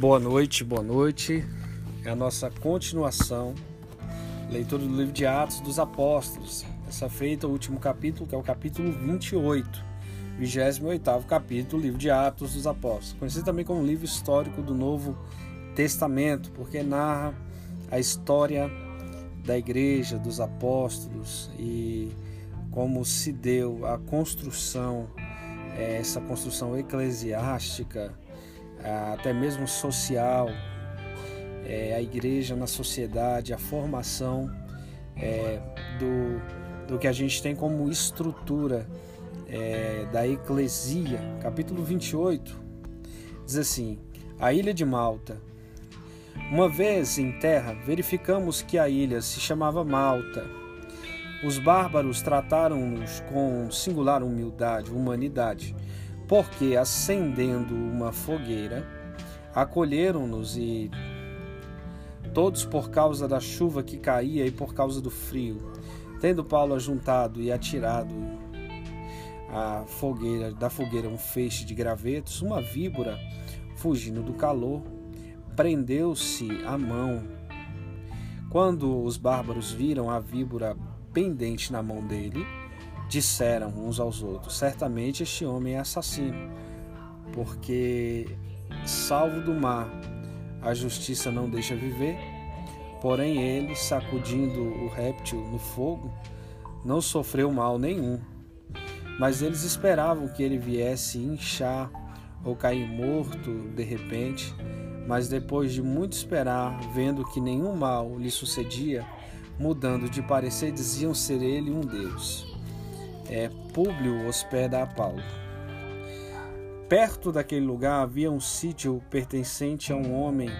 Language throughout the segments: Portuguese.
Boa noite, boa noite. É a nossa continuação, leitura do livro de Atos dos Apóstolos. Essa feita o último capítulo, que é o capítulo 28, 28 capítulo, livro de Atos dos Apóstolos. Conhecido também como livro histórico do Novo Testamento, porque narra a história da igreja, dos apóstolos e como se deu a construção, é, essa construção eclesiástica, até mesmo social, é, a igreja na sociedade, a formação é, do, do que a gente tem como estrutura é, da eclesia. Capítulo 28 diz assim: A ilha de Malta. Uma vez em terra, verificamos que a ilha se chamava Malta. Os bárbaros trataram-nos com singular humildade, humanidade porque acendendo uma fogueira, acolheram-nos e todos por causa da chuva que caía e por causa do frio, tendo Paulo ajuntado e atirado a fogueira da fogueira um feixe de gravetos, uma víbora, fugindo do calor, prendeu-se a mão. Quando os bárbaros viram a víbora pendente na mão dele, disseram uns aos outros: Certamente este homem é assassino, porque, salvo do mar, a justiça não deixa viver. Porém, ele, sacudindo o réptil no fogo, não sofreu mal nenhum. Mas eles esperavam que ele viesse inchar ou cair morto de repente. Mas depois de muito esperar, vendo que nenhum mal lhe sucedia, mudando de parecer, diziam ser ele um Deus é, Públio hospeda a Paulo. Perto daquele lugar havia um sítio pertencente a um homem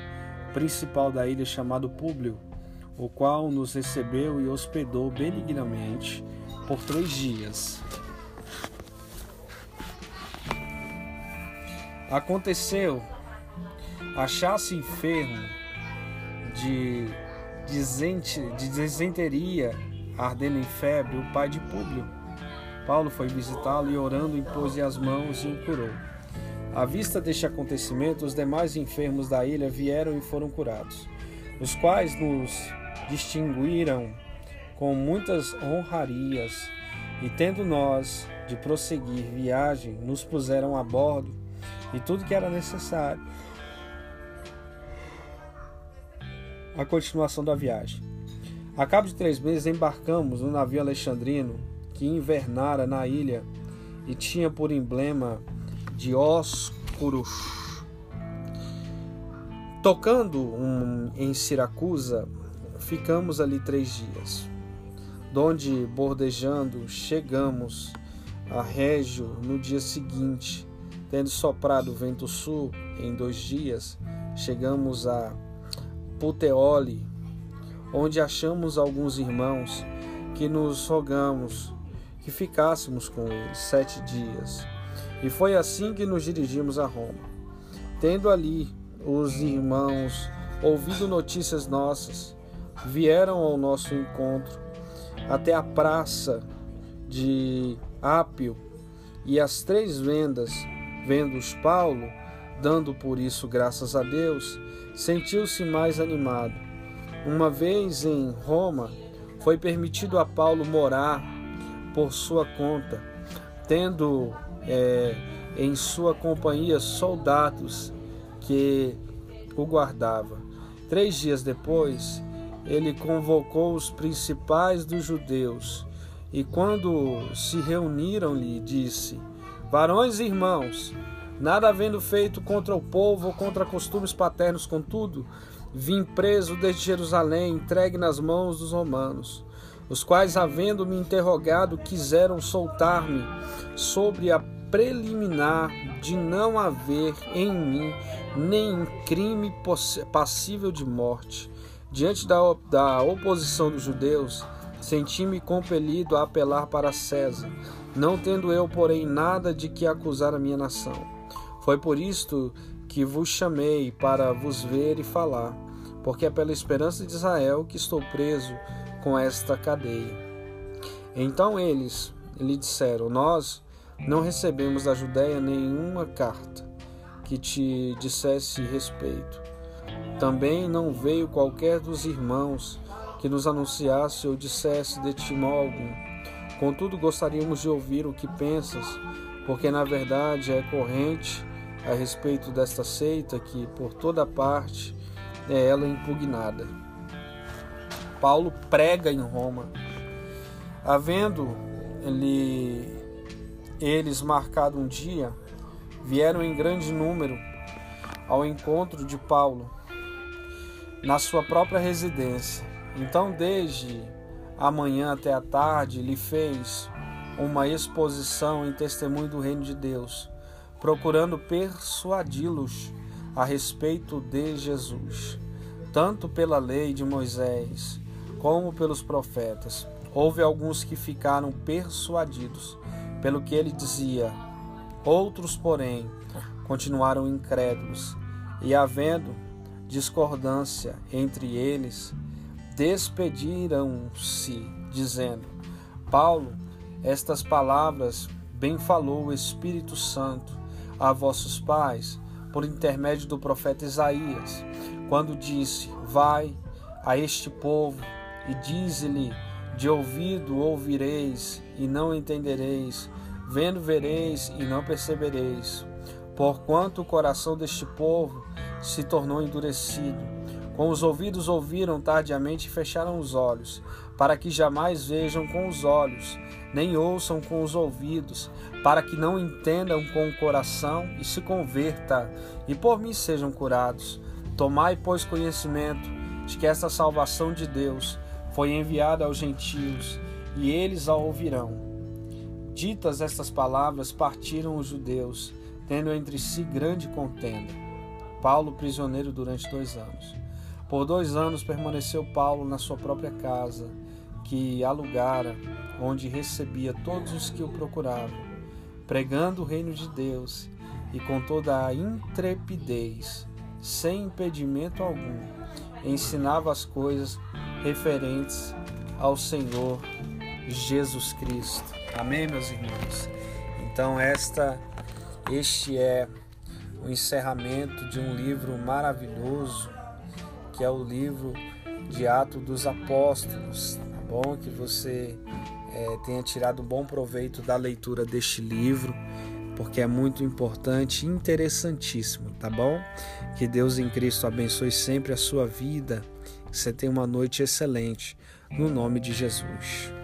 principal da ilha chamado Públio, o qual nos recebeu e hospedou benignamente por três dias. Aconteceu achar-se enfermo de, de desenteria, ardendo em febre, o pai de Públio Paulo foi visitá-lo e, orando, impôs-lhe as mãos e o curou. À vista deste acontecimento, os demais enfermos da ilha vieram e foram curados, os quais nos distinguiram com muitas honrarias, e tendo nós de prosseguir viagem, nos puseram a bordo e tudo que era necessário. A continuação da viagem. A cabo de três meses embarcamos no navio alexandrino que invernara na ilha e tinha por emblema Dioscuros. Tocando um, em Siracusa, ficamos ali três dias, donde, bordejando, chegamos a Régio no dia seguinte. Tendo soprado vento sul em dois dias, chegamos a Puteoli, onde achamos alguns irmãos que nos rogamos que ficássemos com eles sete dias. E foi assim que nos dirigimos a Roma. Tendo ali os irmãos ouvido notícias nossas, vieram ao nosso encontro até a praça de Ápio e as três vendas, vendo-os Paulo, dando por isso graças a Deus, sentiu-se mais animado. Uma vez em Roma, foi permitido a Paulo morar por sua conta, tendo é, em sua companhia soldados que o guardavam. Três dias depois, ele convocou os principais dos judeus e, quando se reuniram, lhe disse: Varões e irmãos, nada havendo feito contra o povo ou contra costumes paternos, contudo, vim preso desde Jerusalém, entregue nas mãos dos romanos os quais, havendo-me interrogado, quiseram soltar-me sobre a preliminar de não haver em mim nenhum crime passível de morte. Diante da, da oposição dos judeus, senti-me compelido a apelar para César, não tendo eu, porém, nada de que acusar a minha nação. Foi por isto que vos chamei para vos ver e falar, porque é pela esperança de Israel que estou preso com esta cadeia. Então eles lhe disseram: Nós não recebemos da Judéia nenhuma carta que te dissesse respeito. Também não veio qualquer dos irmãos que nos anunciasse ou dissesse de ti mal algum. Contudo, gostaríamos de ouvir o que pensas, porque na verdade é corrente a respeito desta seita que por toda parte é ela impugnada. Paulo prega em Roma. Havendo ele, eles marcado um dia, vieram em grande número ao encontro de Paulo na sua própria residência. Então, desde a manhã até a tarde, lhe fez uma exposição em testemunho do reino de Deus, procurando persuadi-los a respeito de Jesus, tanto pela lei de Moisés como pelos profetas. Houve alguns que ficaram persuadidos pelo que ele dizia, outros, porém, continuaram incrédulos, e havendo discordância entre eles, despediram-se, dizendo: Paulo, estas palavras bem falou o Espírito Santo a vossos pais por intermédio do profeta Isaías, quando disse: Vai a este povo e dize-lhe: De ouvido ouvireis e não entendereis, vendo vereis e não percebereis. Porquanto o coração deste povo se tornou endurecido. Com os ouvidos ouviram tardiamente e fecharam os olhos, para que jamais vejam com os olhos, nem ouçam com os ouvidos, para que não entendam com o coração e se converta, e por mim sejam curados. Tomai, pois, conhecimento de que esta salvação de Deus foi enviada aos gentios, e eles a ouvirão. Ditas estas palavras, partiram os judeus, tendo entre si grande contenda. Paulo prisioneiro durante dois anos. Por dois anos permaneceu Paulo na sua própria casa, que alugara, onde recebia todos os que o procuravam, pregando o reino de Deus e com toda a intrepidez, sem impedimento algum, ensinava as coisas referentes ao Senhor Jesus Cristo. Amém, meus irmãos. Então esta este é o encerramento de um livro maravilhoso, que é o livro de Atos dos Apóstolos. Tá bom? Que você é, tenha tirado bom proveito da leitura deste livro, porque é muito importante e interessantíssimo, tá bom? Que Deus em Cristo abençoe sempre a sua vida, você tenha uma noite excelente, no nome de Jesus.